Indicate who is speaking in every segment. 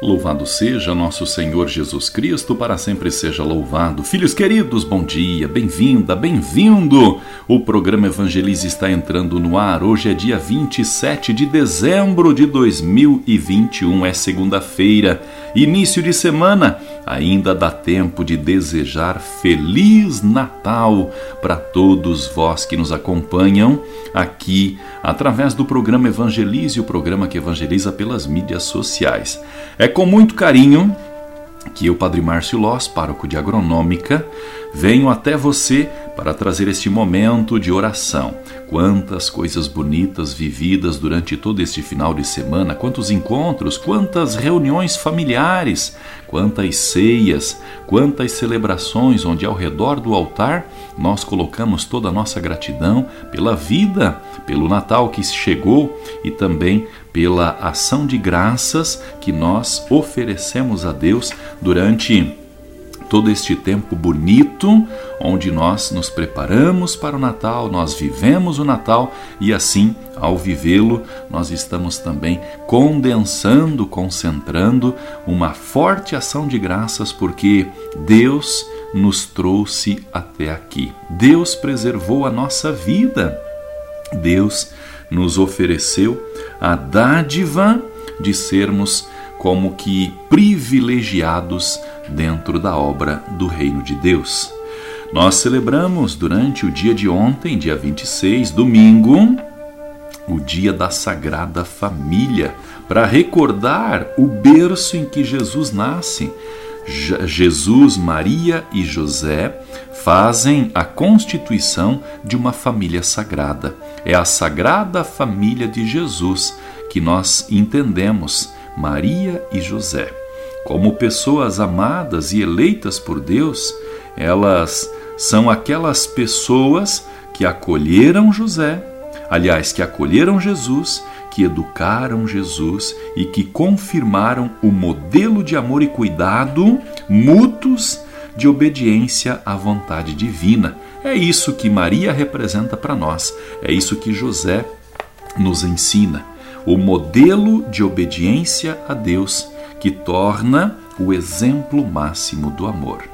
Speaker 1: Louvado seja nosso Senhor Jesus Cristo, para sempre seja louvado. Filhos queridos, bom dia, bem-vinda, bem-vindo. O programa Evangelize está entrando no ar. Hoje é dia 27 de dezembro de 2021, é segunda-feira, início de semana. Ainda dá tempo de desejar Feliz Natal para todos vós que nos acompanham aqui através do programa Evangelize, o programa que evangeliza pelas mídias sociais. É com muito carinho que eu, Padre Márcio Loss, pároco de Agronômica, venho até você para trazer este momento de oração. Quantas coisas bonitas vividas durante todo este final de semana, quantos encontros, quantas reuniões familiares, quantas ceias, quantas celebrações onde ao redor do altar nós colocamos toda a nossa gratidão pela vida, pelo Natal que chegou e também pela ação de graças que nós oferecemos a Deus durante todo este tempo bonito, onde nós nos preparamos para o Natal, nós vivemos o Natal e assim, ao vivê-lo, nós estamos também condensando, concentrando uma forte ação de graças, porque Deus nos trouxe até aqui. Deus preservou a nossa vida. Deus nos ofereceu a dádiva de sermos como que privilegiados dentro da obra do Reino de Deus. Nós celebramos durante o dia de ontem, dia 26, domingo, o dia da Sagrada Família, para recordar o berço em que Jesus nasce. Jesus, Maria e José fazem a constituição de uma família sagrada. É a Sagrada Família de Jesus que nós entendemos, Maria e José. Como pessoas amadas e eleitas por Deus, elas são aquelas pessoas que acolheram José, aliás, que acolheram Jesus, que educaram Jesus e que confirmaram o modelo de amor e cuidado mútuos de obediência à vontade divina. É isso que Maria representa para nós, é isso que José nos ensina. O modelo de obediência a Deus que torna o exemplo máximo do amor.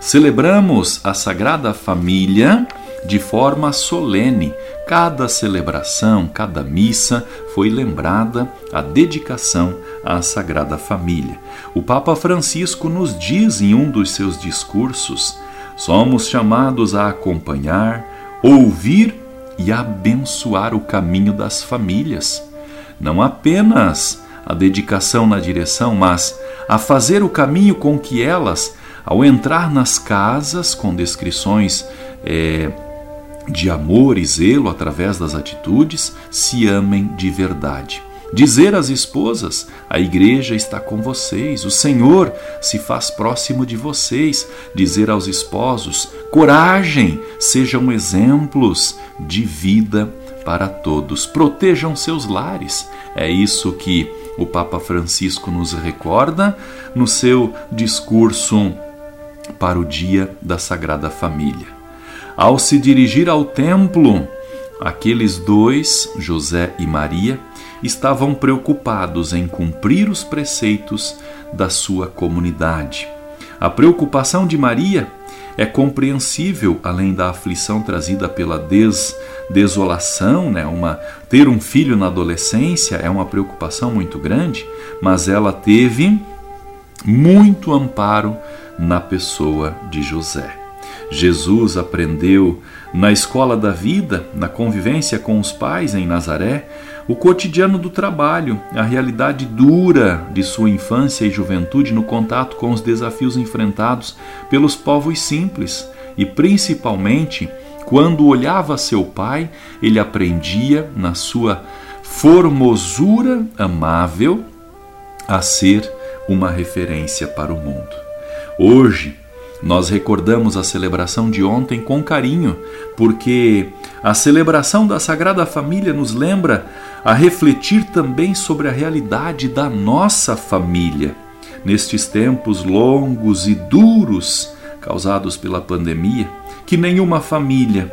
Speaker 1: Celebramos a Sagrada Família de forma solene. Cada celebração, cada missa foi lembrada a dedicação à Sagrada Família. O Papa Francisco nos diz em um dos seus discursos: somos chamados a acompanhar, ouvir e abençoar o caminho das famílias. Não apenas a dedicação na direção, mas a fazer o caminho com que elas, ao entrar nas casas com descrições é, de amor e zelo através das atitudes, se amem de verdade. Dizer às esposas: a igreja está com vocês, o Senhor se faz próximo de vocês. Dizer aos esposos: coragem, sejam exemplos de vida para todos. Protejam seus lares. É isso que o Papa Francisco nos recorda no seu discurso para o Dia da Sagrada Família. Ao se dirigir ao templo, aqueles dois, José e Maria, estavam preocupados em cumprir os preceitos da sua comunidade. A preocupação de Maria é compreensível, além da aflição trazida pela des, desolação, né? uma, ter um filho na adolescência é uma preocupação muito grande, mas ela teve muito amparo na pessoa de José. Jesus aprendeu na escola da vida, na convivência com os pais em Nazaré, o cotidiano do trabalho, a realidade dura de sua infância e juventude no contato com os desafios enfrentados pelos povos simples e principalmente quando olhava seu pai, ele aprendia na sua formosura amável a ser uma referência para o mundo. Hoje, nós recordamos a celebração de ontem com carinho, porque a celebração da Sagrada Família nos lembra a refletir também sobre a realidade da nossa família. Nestes tempos longos e duros causados pela pandemia, que nenhuma família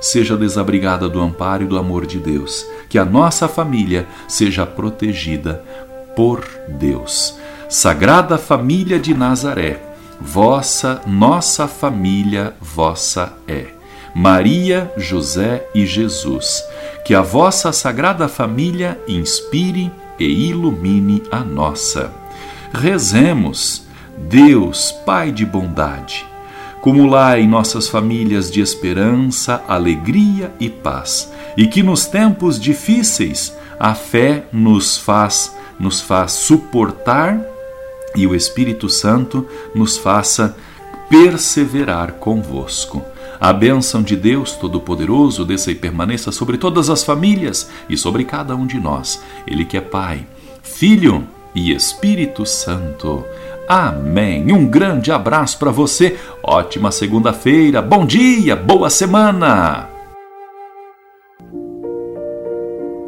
Speaker 1: seja desabrigada do amparo e do amor de Deus, que a nossa família seja protegida por Deus. Sagrada Família de Nazaré, vossa, nossa família, vossa é. Maria, José e Jesus. Que a vossa Sagrada Família inspire e ilumine a nossa. Rezemos, Deus, Pai de bondade, cumulai nossas famílias de esperança, alegria e paz, e que nos tempos difíceis a fé nos faz nos faz suportar e o Espírito Santo nos faça perseverar convosco. A bênção de Deus Todo-Poderoso desça e permaneça sobre todas as famílias e sobre cada um de nós. Ele que é Pai, Filho e Espírito Santo. Amém. Um grande abraço para você. Ótima segunda-feira. Bom dia, boa semana.